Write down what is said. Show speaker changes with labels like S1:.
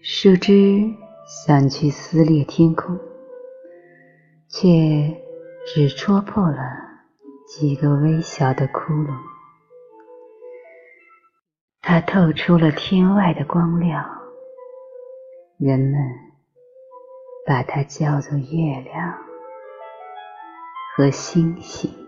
S1: 树枝想去撕裂天空却只戳破了几个微小的窟窿。它透出了天外的光亮人们把它叫做月亮和星星。